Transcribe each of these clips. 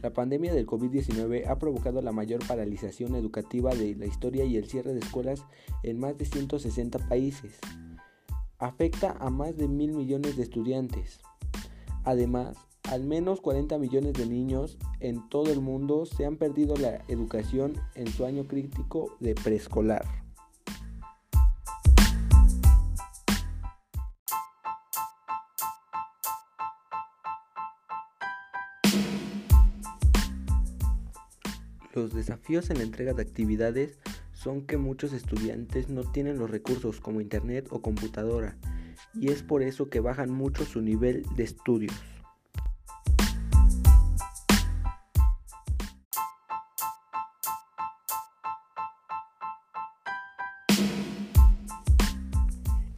La pandemia del COVID-19 ha provocado la mayor paralización educativa de la historia y el cierre de escuelas en más de 160 países. Afecta a más de mil millones de estudiantes. Además, al menos 40 millones de niños en todo el mundo se han perdido la educación en su año crítico de preescolar. Los desafíos en la entrega de actividades son que muchos estudiantes no tienen los recursos como internet o computadora y es por eso que bajan mucho su nivel de estudios.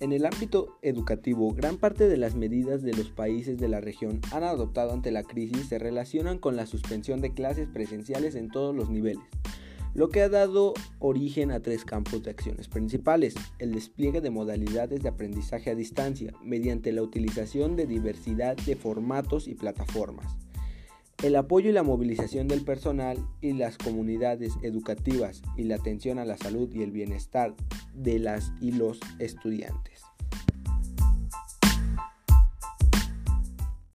En el ámbito educativo, gran parte de las medidas de los países de la región han adoptado ante la crisis se relacionan con la suspensión de clases presenciales en todos los niveles, lo que ha dado origen a tres campos de acciones principales, el despliegue de modalidades de aprendizaje a distancia mediante la utilización de diversidad de formatos y plataformas, el apoyo y la movilización del personal y las comunidades educativas y la atención a la salud y el bienestar de las y los estudiantes.